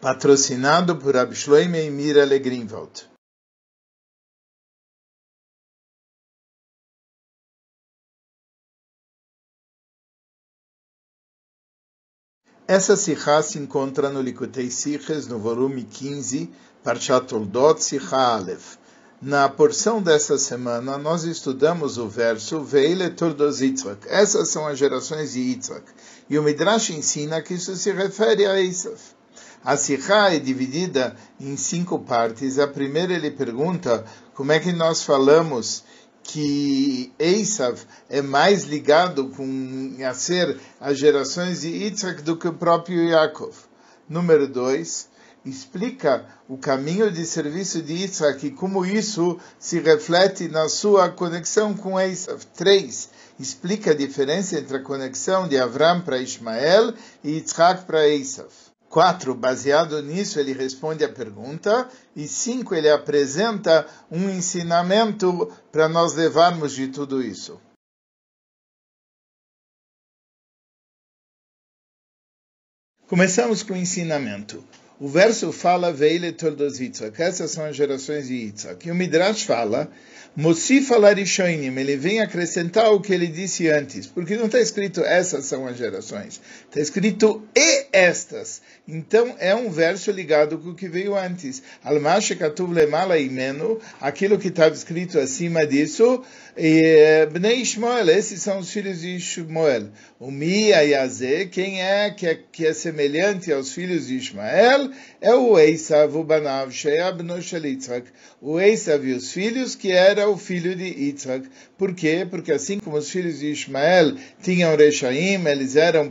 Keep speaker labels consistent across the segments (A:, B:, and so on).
A: patrocinado por Abshloime e Mira Legrinwald. Essa Sikha se encontra no Likutei Siches, no volume 15, Parshat Toldot Sikha Aleph. Na porção dessa semana, nós estudamos o verso Veile Tordos Yitzhak. Essas são as gerações de Yitzhak. E o Midrash ensina que isso se refere a Esav. A Sikha é dividida em cinco partes. A primeira ele pergunta como é que nós falamos que Esav é mais ligado com a ser as gerações de Yitzhak do que o próprio Yaakov. Número dois, explica o caminho de serviço de Yitzhak e como isso se reflete na sua conexão com Esav. Três, explica a diferença entre a conexão de Avram para Ismael e Yitzhak para Esav. 4. Baseado nisso, ele responde a pergunta. E 5. Ele apresenta um ensinamento para nós levarmos de tudo isso. Começamos com o ensinamento. O verso fala Veile Toldos Yitzhak. Essas são as gerações de Yitzhak. E o Midrash fala. Ele vem acrescentar o que ele disse antes. Porque não está escrito essas são as gerações. Está escrito e estas. Então é um verso ligado com o que veio antes. Almash Katuv Lemala Imenu. Aquilo que estava escrito acima disso. E, Bnei Ishmael, esses são os filhos de Ishmael. O Mia Yazé, quem é que, é que é semelhante aos filhos de Ismael, é o Eisav, o Banav, Sheabno Yitzhak. O Eisav e os filhos, que era o filho de Yitzhak. Por quê? Porque assim como os filhos de Ismael tinham Rechaim, eles eram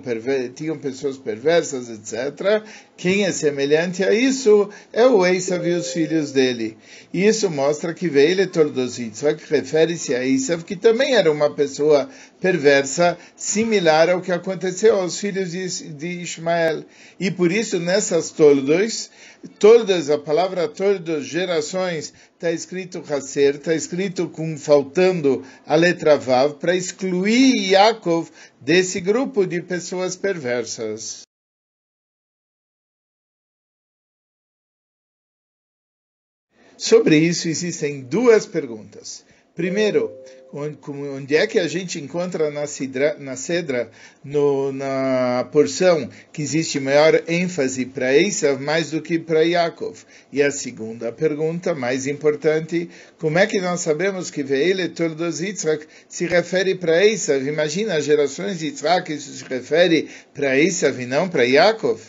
A: tinham pessoas perversas, etc., quem é semelhante a isso é o Eisav e os filhos dele. E isso mostra que Veile Tordos Yitzhak refere-se a Eisav, que também era uma pessoa perversa, similar ao que aconteceu aos filhos de, de Ismael. E por isso, nessas Tordos, todas, a palavra todos, gerações, está escrito Hasser, está escrito com faltando a letra Vav, para excluir Yaakov desse grupo de pessoas perversas. Sobre isso existem duas perguntas. Primeiro, onde é que a gente encontra na, na Cedra, no, na porção, que existe maior ênfase para Esav mais do que para Yaakov? E a segunda pergunta, mais importante, como é que nós sabemos que Veile Tordos Yitzhak se refere para Esav? Imagina as gerações de Yitzhak, isso se refere para Esav e não para Yaakov?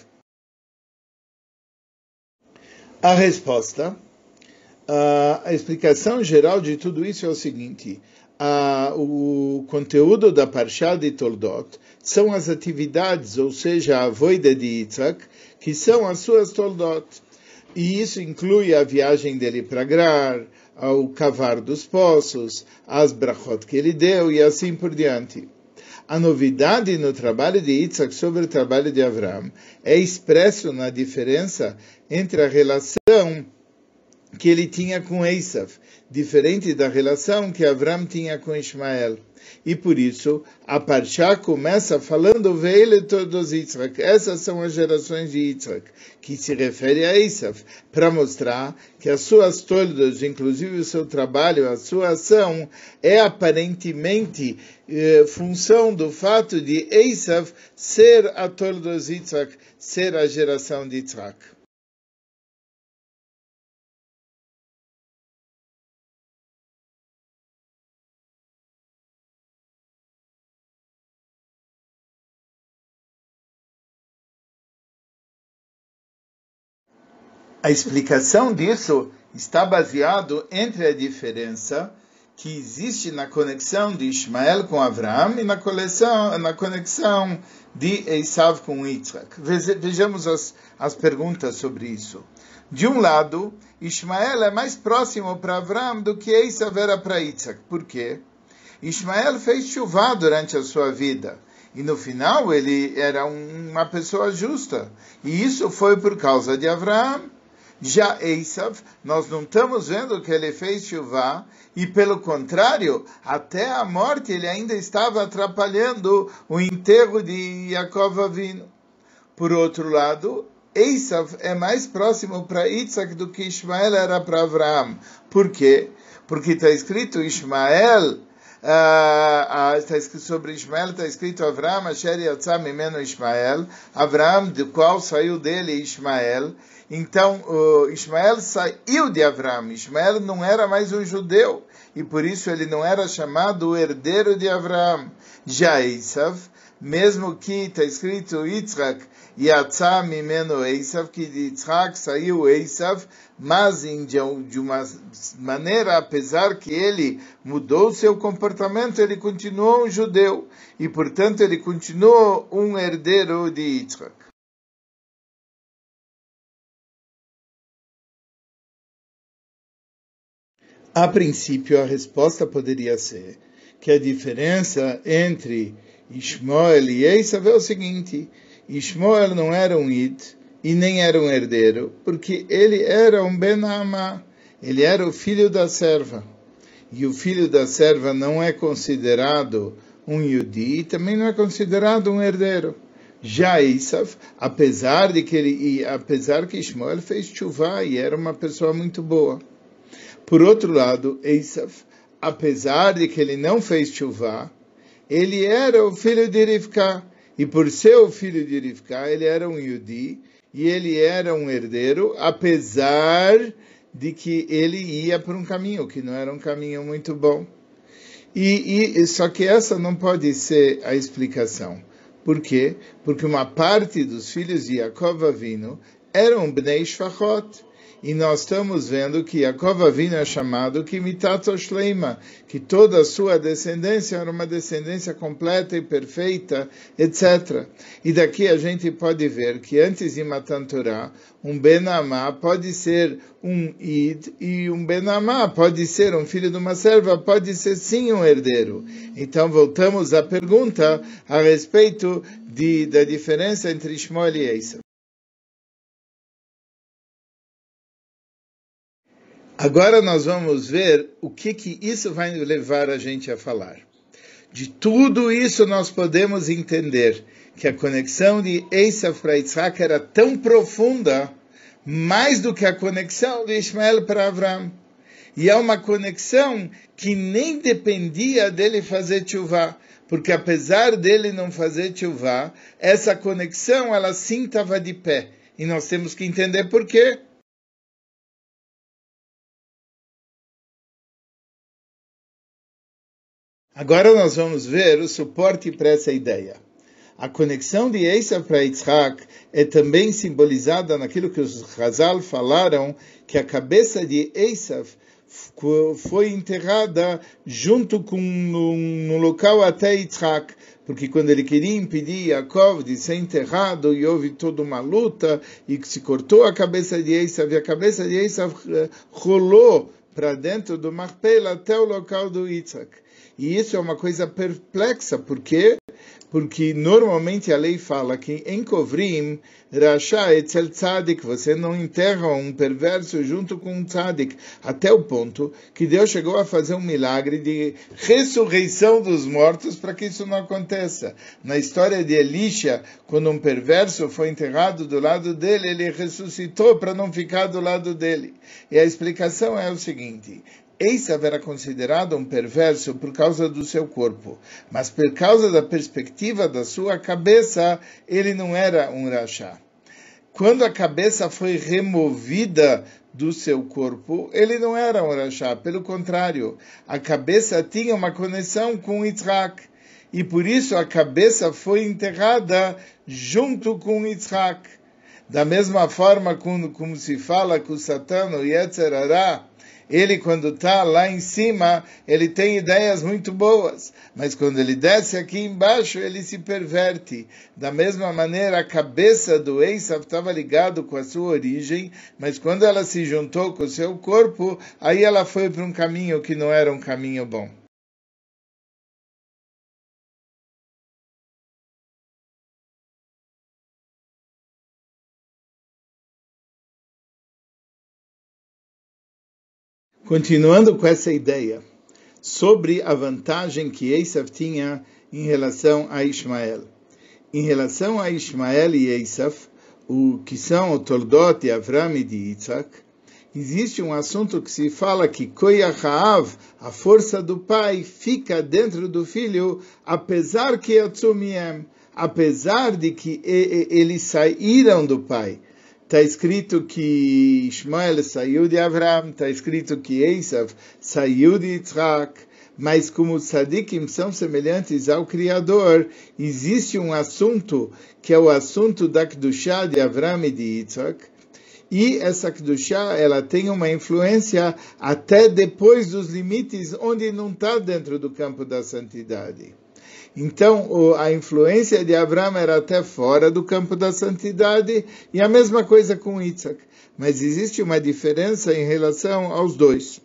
A: A resposta a explicação geral de tudo isso é o seguinte: o conteúdo da Parshá de Toldot são as atividades, ou seja, a voida de Yitzhak, que são as suas Toldot. E isso inclui a viagem dele para Grar, ao cavar dos poços, as brachot que ele deu e assim por diante. A novidade no trabalho de Yitzhak sobre o trabalho de Avram é expresso na diferença entre a relação que ele tinha com Esav, diferente da relação que Avram tinha com Ismael. E por isso, a Parshá começa falando Veile todos Yitzhak. Essas são as gerações de Yitzhak, que se refere a Esav, para mostrar que as suas toldos, inclusive o seu trabalho, a sua ação, é aparentemente eh, função do fato de Esav ser a toldos Yitzhak, ser a geração de Yitzhak. A explicação disso está baseado entre a diferença que existe na conexão de Ismael com Abraão e na, coleção, na conexão de Esav com Yitzhak. Vejamos as, as perguntas sobre isso. De um lado, Ismael é mais próximo para Abraão do que Esav era para Yitzhak. Por quê? Ismael fez chuva durante a sua vida. E no final ele era uma pessoa justa. E isso foi por causa de Abraão já Esav, nós não estamos vendo que ele fez chuva, e pelo contrário, até a morte ele ainda estava atrapalhando o enterro de Yaakov Avinu. Por outro lado, Esav é mais próximo para Isaac do que Ismael era para Abraão. Por quê? Porque está escrito Ismael, está escrito sobre Ismael, está escrito Abraão, Asher Yatzah Mimeno Ismael, Abraão, do qual saiu dele Ismael. Então, Ismael saiu de Abraão. Ismael não era mais um judeu, e por isso ele não era chamado o herdeiro de Abraão. Já Esav, mesmo que está escrito Yitzhak, Yatzah mimeno Esav, que de Yitzhak saiu Esav, mas de uma maneira, apesar que ele mudou seu comportamento, ele continuou um judeu, e portanto ele continuou um herdeiro de Yitzhak. A princípio, a resposta poderia ser que a diferença entre Ishmael e Esav é o seguinte: Ishmael não era um Id e nem era um herdeiro, porque ele era um Benamá, ele era o filho da serva. E o filho da serva não é considerado um Yudi e também não é considerado um herdeiro. Já Esav, apesar de que ele, apesar que Ishmael fez chuva e era uma pessoa muito boa. Por outro lado, Esav, apesar de que ele não fez chuva, ele era o filho de Rivka, e por ser o filho de Rivka, ele era um Yudi, e ele era um herdeiro, apesar de que ele ia por um caminho que não era um caminho muito bom. E, e só que essa não pode ser a explicação. Por quê? Porque uma parte dos filhos de Yaakov Avinu eram Bnei Shfachot. E nós estamos vendo que Yaakov Avinu é chamado Kimitato Shleima, que toda a sua descendência era uma descendência completa e perfeita, etc. E daqui a gente pode ver que antes de Matan Torah, um Benamá pode ser um Id, e um Benamá pode ser um filho de uma serva, pode ser sim um herdeiro. Então voltamos à pergunta a respeito de, da diferença entre Ishmael e Esav. Agora nós vamos ver o que, que isso vai levar a gente a falar. De tudo isso nós podemos entender que a conexão de Esav para Isaac era tão profunda, mais do que a conexão de Ismael para Abraão. E é uma conexão que nem dependia dele fazer chuva, porque apesar dele não fazer chuva, essa conexão ela sim estava de pé. E nós temos que entender por quê. Agora nós vamos ver o suporte para essa ideia. A conexão de Esav para Yitzhak é também simbolizada naquilo que os Hazal falaram, que a cabeça de Esav foi enterrada junto com no, local até Yitzhak, porque quando ele queria impedir Yaakov de ser enterrado, e houve toda uma luta, e se cortou a cabeça de Esav, e a cabeça de Esav eh, rolou para dentro do Marpela até o local do Yitzhak. E isso é uma coisa perplexa, por quê? Porque normalmente a lei fala que em Kovrim, Rasha etzel tzadik, você não enterra um perverso junto com um tzadik, até o ponto que Deus chegou a fazer um milagre de ressurreição dos mortos para que isso não aconteça. Na história de Elisha, quando um perverso foi enterrado do lado dele, ele ressuscitou para não ficar do lado dele. E a explicação é o seguinte: Esav era considerado um perverso por causa do seu corpo, mas por causa da perspectiva da sua cabeça, ele não era um rachá. Quando a cabeça foi removida do seu corpo, ele não era um rachá, pelo contrário, a cabeça tinha uma conexão com Yitzhak, e por isso a cabeça foi enterrada junto com Yitzhak. Da mesma forma como, como se fala com o Satã, o Yetzerará, ele, quando está lá em cima, ele tem ideias muito boas, mas quando ele desce aqui embaixo, ele se perverte. Da mesma maneira, a cabeça do Esav estava ligado com a sua origem, mas quando ela se juntou com o seu corpo, aí ela foi para um caminho que não era um caminho bom. Continuando com essa ideia sobre a vantagem que Esav tinha em relação a Ismael. Em relação a Ismael e Esav, o que são o Toldot de Avram e de Yitzhak, existe um assunto que se fala que Koyachaav, a força do pai, fica dentro do filho, apesar que Atsumiem, apesar de que eles saíram do pai. Está escrito que Ishmael saiu de Avram, está escrito que Esav saiu de Yitzhak, mas como os sadikim são semelhantes ao Criador, existe um assunto que é o assunto da Kedushá de Avram e de Yitzhak, e essa Kedushá, ela tem uma influência até depois dos limites onde não está dentro do campo da santidade. Então, a influência de Abraão era até fora do campo da santidade, e a mesma coisa com Isaac. Mas existe uma diferença em relação aos dois.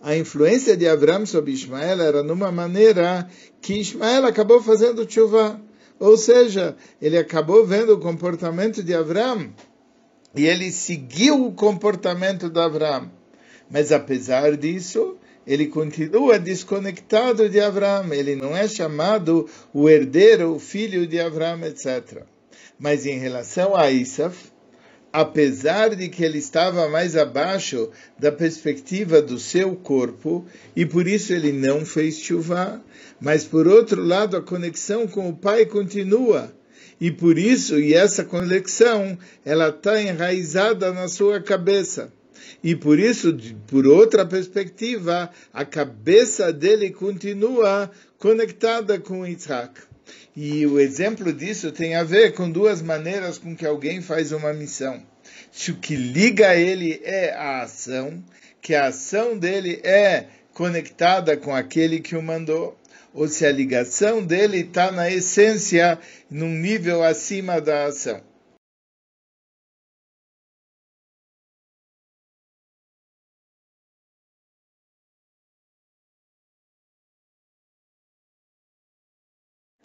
A: A influência de Abraão sobre Ismael era numa maneira que Ismael acabou fazendo chuva. Ou seja, ele acabou vendo o comportamento de Abraão e ele seguiu o comportamento de Abraão. Mas apesar disso, ele continua desconectado de Abraão, ele não é chamado o herdeiro, o filho de Abraão, etc. Mas em relação a Isaf, apesar de que ele estava mais abaixo da perspectiva do seu corpo, e por isso ele não fez chuva, mas por outro lado a conexão com o pai continua. E por isso, e essa conexão, ela está enraizada na sua cabeça. E por isso, por outra perspectiva, a cabeça dele continua conectada com Isaac. E o exemplo disso tem a ver com duas maneiras com que alguém faz uma missão. Se o que liga ele é a ação, que a ação dele é conectada com aquele que o mandou, ou se a ligação dele está na essência, num nível acima da ação.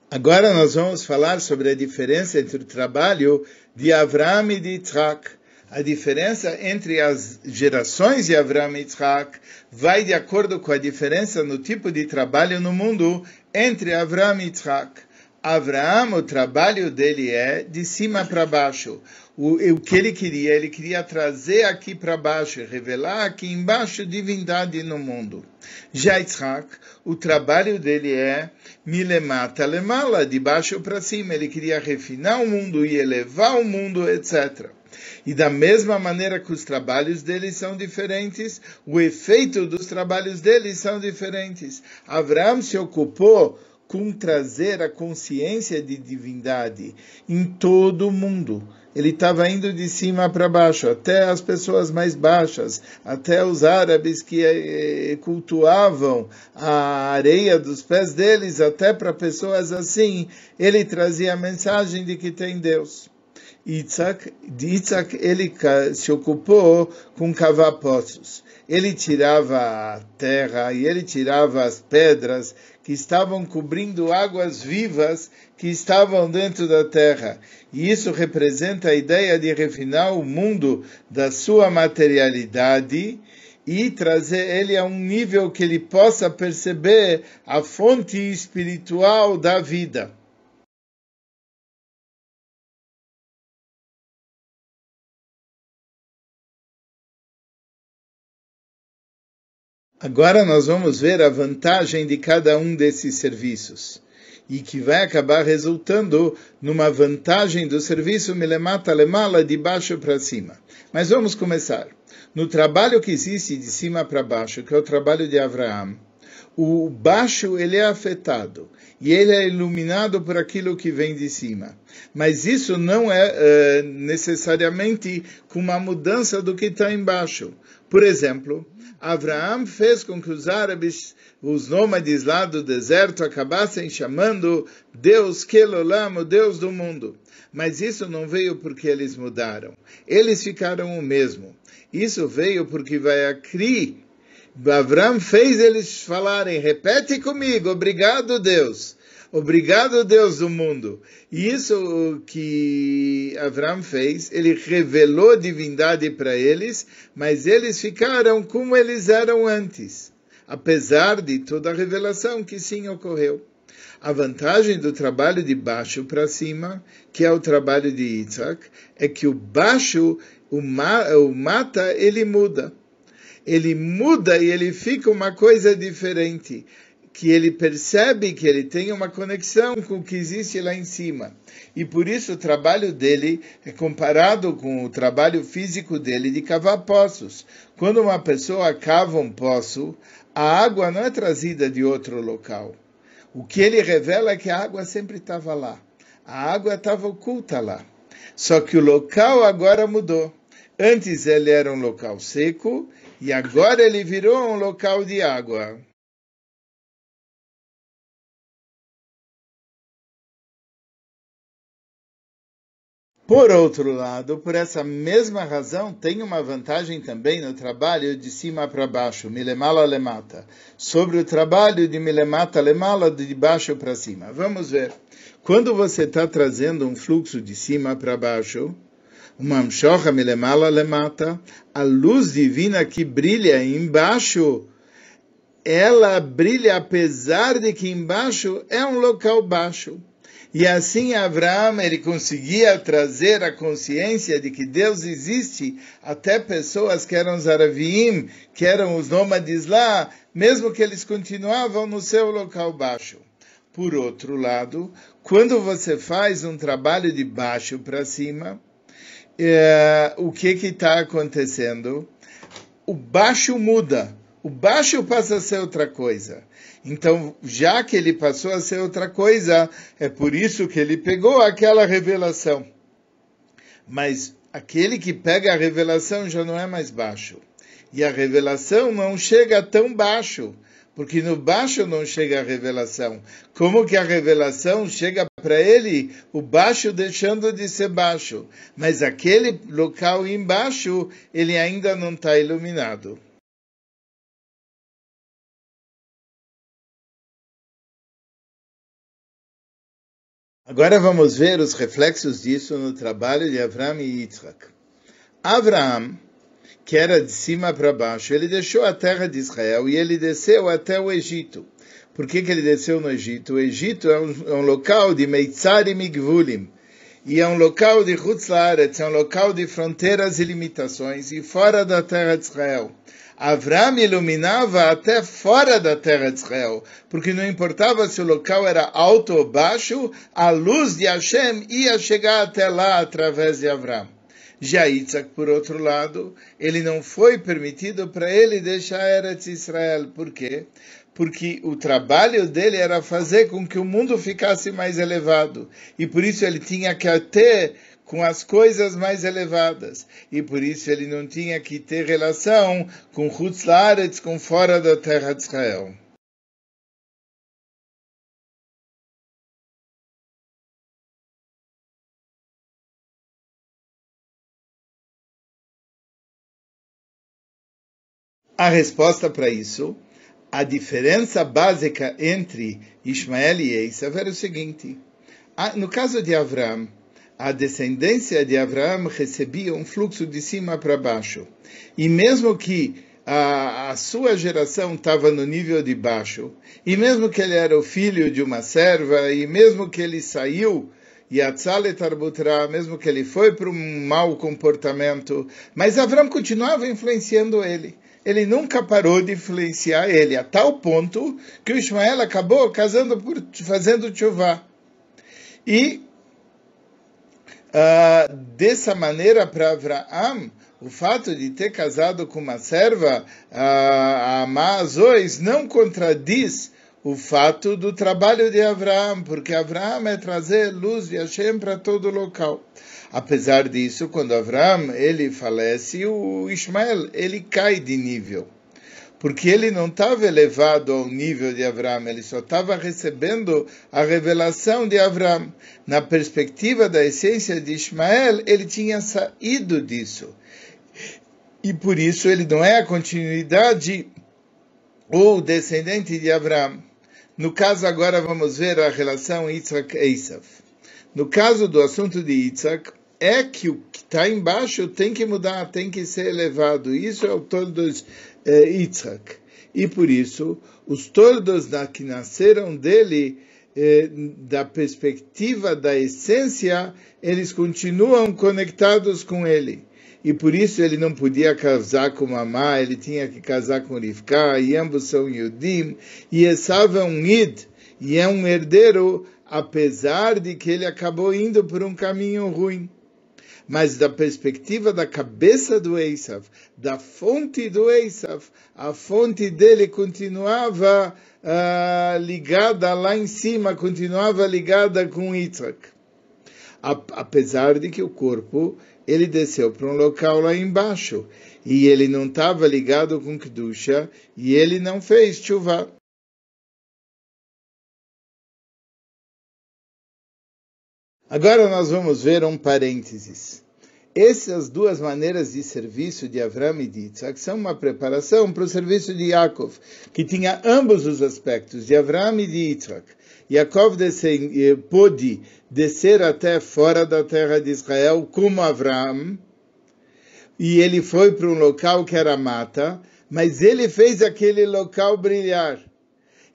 A: Agora nós vamos falar sobre a diferença entre o trabalho de Avram e de Yitzhak. A diferença entre as gerações de Avram e Yitzhak vai de acordo com a diferença no tipo de trabalho no mundo entre Avram e Yitzhak. Abraão, o trabalho dele é de cima para baixo. O, o, que ele queria? Ele queria trazer aqui para baixo, revelar aqui embaixo divindade no mundo. Já Yitzhak, o trabalho dele é milemata lemala, de baixo para cima. Ele queria refinar o mundo e elevar o mundo, etc. E da mesma maneira que os trabalhos deles são diferentes, o efeito dos trabalhos deles são diferentes. Abraão se ocupou com trazer a consciência de divindade em todo o mundo. Ele estava indo de cima para baixo, até as pessoas mais baixas, até os árabes que eh, cultuavam a areia dos pés deles, até para pessoas assim, ele trazia a mensagem de que tem Deus. Isaac, de ele se ocupou com cavar poços. Ele tirava a terra e ele tirava as pedras que estavam cobrindo águas vivas que estavam dentro da terra. E isso representa a ideia de refinar o mundo da sua materialidade e trazer ele a um nível que ele possa perceber a fonte espiritual da vida. Agora nós vamos ver a vantagem de cada um desses serviços e que vai acabar resultando numa vantagem do serviço Milemata Lemala de baixo para cima. Mas vamos começar. No trabalho que existe de cima para baixo, que é o trabalho de Abraão, o baixo ele é afetado e ele é iluminado por aquilo que vem de cima. Mas isso não é uh, necessariamente com uma mudança do que está embaixo. Por exemplo, Abraão fez com que os árabes, os nômades lá do deserto, acabassem chamando Deus Kelolam, o Deus do mundo. Mas isso não veio porque eles mudaram. Eles ficaram o mesmo. Isso veio porque vai a Cri. Abraão fez eles falarem, repete comigo, obrigado Deus. Obrigado, Deus do mundo. E isso que Avram fez, ele revelou divindade para eles, mas eles ficaram como eles eram antes, apesar de toda a revelação que sim ocorreu. A vantagem do trabalho de baixo para cima, que é o trabalho de Yitzhak, é que o baixo, o, ma, o mata, ele muda. Ele muda e ele fica uma coisa diferente que ele percebe que ele tem uma conexão com o que existe lá em cima. E por isso o trabalho dele é comparado com o trabalho físico dele de cavar poços. Quando uma pessoa cava um poço, a água não é trazida de outro local. O que ele revela é que a água sempre estava lá. A água estava oculta lá. Só que o local agora mudou. Antes ele era um local seco e agora ele virou um local de água. Por outro lado, por essa mesma razão, tem uma vantagem também no trabalho de cima para baixo, milemala lemata, sobre o trabalho de milemata lemala, de baixo para cima. Vamos ver. Quando você está trazendo um fluxo de cima para baixo, uma amshocha milemala lemata, a luz divina que brilha embaixo, ela brilha apesar de que embaixo é um local baixo. E assim Abraão ele conseguia trazer a consciência de que Deus existe até pessoas que eram os Aravim, que eram os nômades lá, mesmo que eles continuavam no seu local baixo. Por outro lado, quando você faz um trabalho de baixo para cima, é, o que está acontecendo? O baixo muda, o baixo passa a ser outra coisa. Então, já que ele passou a ser outra coisa, é por isso que ele pegou aquela revelação. Mas aquele que pega a revelação já não é mais baixo. E a revelação não chega tão baixo, porque no baixo não chega a revelação. Como que a revelação chega para ele, o baixo deixando de ser baixo, mas aquele local embaixo, ele ainda não está iluminado. Agora vamos ver os reflexos disso no trabalho de Avraham e Yitzhak. Avraham, que era de cima para baixo, ele deixou a terra de Israel e ele desceu até o Egito. Por que, que ele desceu no Egito? O Egito é um, é um local de Meitzar e Migvulim. E é um local de Hutzlaretz, é um local de fronteiras e limitações, e fora da terra de Israel. Avram iluminava até fora da terra de Israel, porque não importava se o local era alto ou baixo, a luz de Hashem ia chegar até lá através de Avram. Já Isaac, por outro lado, ele não foi permitido para ele deixar Eretz Israel. Por quê? Porque o trabalho dele era fazer com que o mundo ficasse mais elevado. E por isso ele tinha que ter com as coisas mais elevadas. E por isso ele não tinha que ter relação com Hutzlaretz, com fora da terra de Israel. A resposta para isso, a diferença básica entre Ismael e Esav era o seguinte: no caso de Avram, a descendência de Abraão recebia um fluxo de cima para baixo. E mesmo que a, a sua geração estava no nível de baixo, e mesmo que ele era o filho de uma serva, e mesmo que ele saiu Yatzale Tarbutra, mesmo que ele foi para um mau comportamento, mas Avram continuava influenciando ele. Ele nunca parou de influenciar ele, a tal ponto que o Ismael acabou casando por fazendo chuvá. E uh, dessa maneira para Abraão, o fato de ter casado com uma serva, uh, a Amazois, não contradiz o fato do trabalho de Abraão, porque Abraão é trazer luz de Hashem para todo local. Apesar disso, quando Abraão ele falece, o Ismael ele cai de nível porque ele não estava elevado ao nível de Abraão, ele só estava recebendo a revelação de Abraão. Na perspectiva da essência de Ismael, ele tinha saído disso. E por isso ele não é a continuidade ou descendente de Abraão. No caso, agora vamos ver a relação Yitzhak-Esav. No caso do assunto de Yitzhak, é que o que está embaixo tem que mudar, tem que ser elevado. Isso é o todo dos é, Yitzhak. E por isso, os tordos que nasceram dele eh, da perspectiva da essência, eles continuam conectados com ele. E por isso ele não podia casar com Mamá, ele tinha que casar com Rivka, e ambos são Yudim, e Esav é um Id, e é um herdeiro, apesar de que ele acabou indo por um caminho ruim mas da perspectiva da cabeça do Esav, da fonte do Esav, a fonte dele continuava uh, ligada lá em cima, continuava ligada com Yitzhak. Apesar de que o corpo ele desceu para um local lá embaixo e ele não estava ligado com Kedusha e ele não fez chuva. Agora nós vamos ver um parênteses. Essas duas maneiras de serviço de Avram e de Yitzhak são uma preparação para o serviço de Yaakov, que tinha ambos os aspectos, de Avram e de Yitzhak. Yaakov eh, pôde descer até fora da terra de Israel como Avram, e ele foi para um local que era mata, mas ele fez aquele local brilhar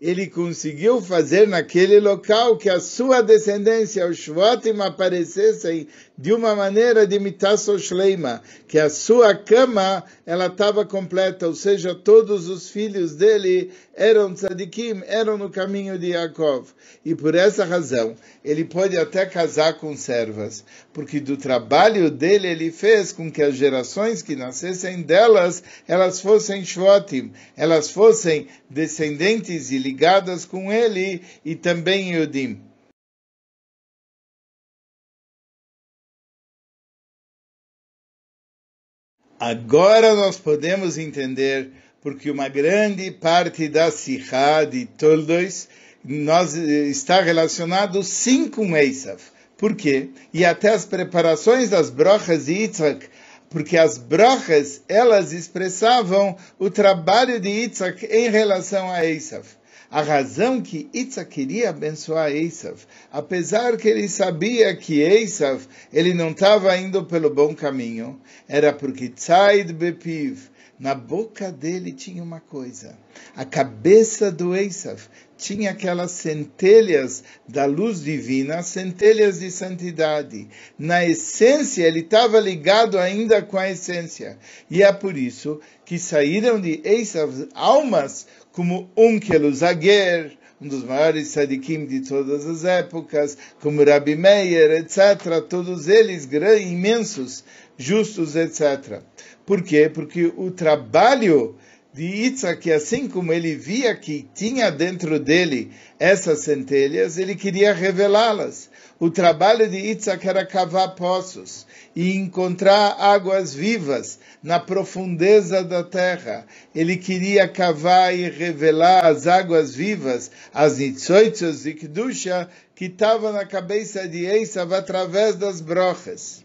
A: ele conseguiu fazer naquele local que a sua descendência, os Shvatim, aparecessem de uma maneira de mitasso shleima, que a sua cama ela estava completa, ou seja, todos os filhos dele eram tzadikim, eram no caminho de Yaakov. E por essa razão, ele pode até casar com servas, porque do trabalho dele ele fez com que as gerações que nascessem delas, elas fossem shvatim, elas fossem descendentes e ligadas com ele, e também Yudim. Agora nós podemos entender porque uma grande parte da Sihá de Toldois nós, está relacionado sim com Esav. Por quê? E até as preparações das brochas de Yitzhak, porque as brochas, elas expressavam o trabalho de Yitzhak em relação a Esav. A razão que Itzhak queria abençoar Esav, apesar que ele sabia que Esav ele não estava indo pelo bom caminho, era porque Tzaid Bepiv, na boca dele tinha uma coisa. A cabeça do Esav tinha aquelas centelhas da luz divina, centelhas de santidade. Na essência, ele estava ligado ainda com a essência. E é por isso que saíram de Esav almas como Unkel Zaguer, um dos maiores sadikim de todas as épocas, como Rabbi Meir, etc., todos eles grandes, imensos, justos, etc. Por quê? Porque o trabalho de Yitzhak, assim como ele via que tinha dentro dele essas centelhas, ele queria revelá-las. O trabalho de Yitzhak era cavar poços e encontrar águas vivas na profundeza da terra. Ele queria cavar e revelar as águas vivas, as Nitzoitzos e Kedusha, que estavam na cabeça de Esav através das brochas.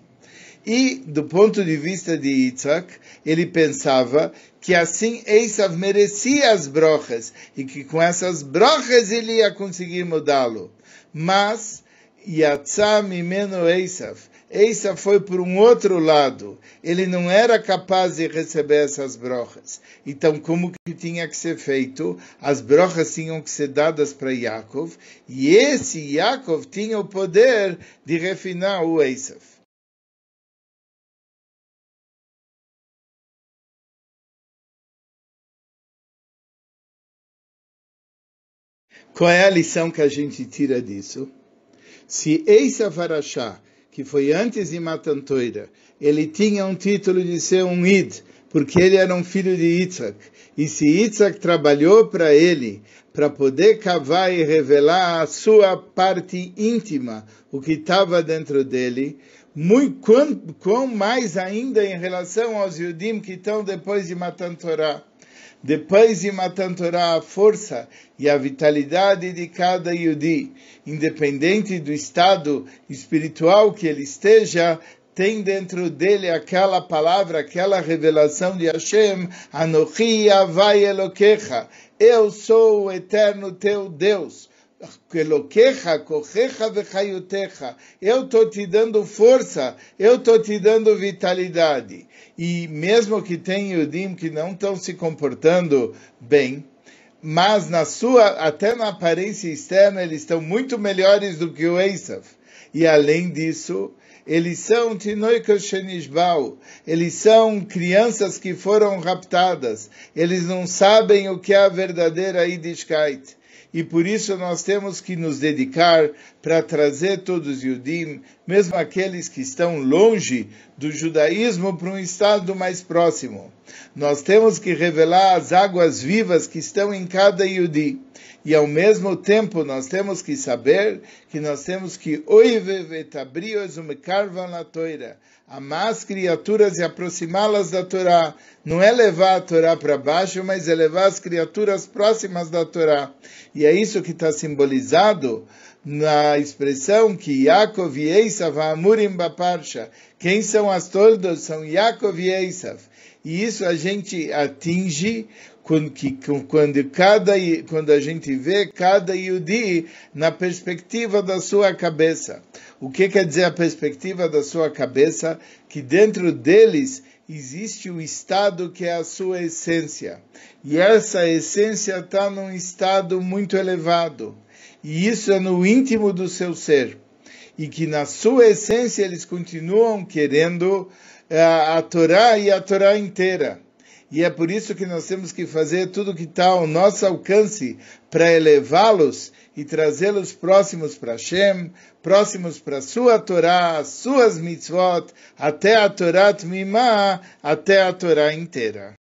A: E, do ponto de vista de Yitzhak, ele pensava que assim Esav merecia as brochas e que com essas brochas ele ia conseguir mudá-lo. Mas, Yatzah mimeno Esav, Eisa foi por um outro lado. Ele não era capaz de receber essas brochas. Então, como que tinha que ser feito? As brochas tinham que ser dadas para Yaakov, e esse Yaakov tinha o poder de refinar o Esav. Qual é a lição que a gente tira disso? Se Esav Arashá que foi antes de Matantoira, ele tinha um título de ser um Id, porque ele era um filho de Yitzhak. E se Yitzhak trabalhou para ele, para poder cavar e revelar a sua parte íntima, o que estava dentro dele, muito, quão, quão mais ainda em relação aos Yudim que estão depois de Matantorá. Depois de Matan Torah, a força e a vitalidade de cada Yudi, independente do estado espiritual que ele esteja, tem dentro dele aquela palavra, aquela revelação de Hashem, Anochi Avai Elokecha, eu sou o eterno teu Deus. Eloqueja, cojeja vechayoteja. Eu estou te dando força, eu estou te dando vitalidade. E mesmo que tenha Yudim que não estão se comportando bem, mas na sua, até na aparência externa, eles estão muito melhores do que o Esav. E além disso, eles são tinoikos eles são crianças que foram raptadas, eles não sabem o que é a verdadeira Yiddishkeit e por isso nós temos que nos dedicar para trazer todos os Yudim, mesmo aqueles que estão longe do judaísmo, para um estado mais próximo. Nós temos que revelar as águas vivas que estão em cada Yudi. E ao mesmo tempo nós temos que saber que nós temos que amar as criaturas e aproximá-las da Torá. Não é levar a Torá para baixo, mas é levar as criaturas próximas da Torá. E é isso que está simbolizado na expressão que Yaakov e Esav amurim baparsha. Quem são as tordos? São Yaakov e Esav. E isso a gente atinge quando, quando, cada, quando a gente vê cada Yudi na perspectiva da sua cabeça. O que quer dizer a perspectiva da sua cabeça? Que dentro deles existe o estado que é a sua essência. E essa essência está num estado muito elevado. E isso é no íntimo do seu ser. E que na sua essência eles continuam querendo eh, a Torá e a Torá inteira. E é por isso que nós temos que fazer tudo que está ao nosso alcance para elevá-los e trazê-los próximos para Hashem, próximos para a sua Torá, suas mitzvot, até a Torá Tmimá, até a Torá inteira.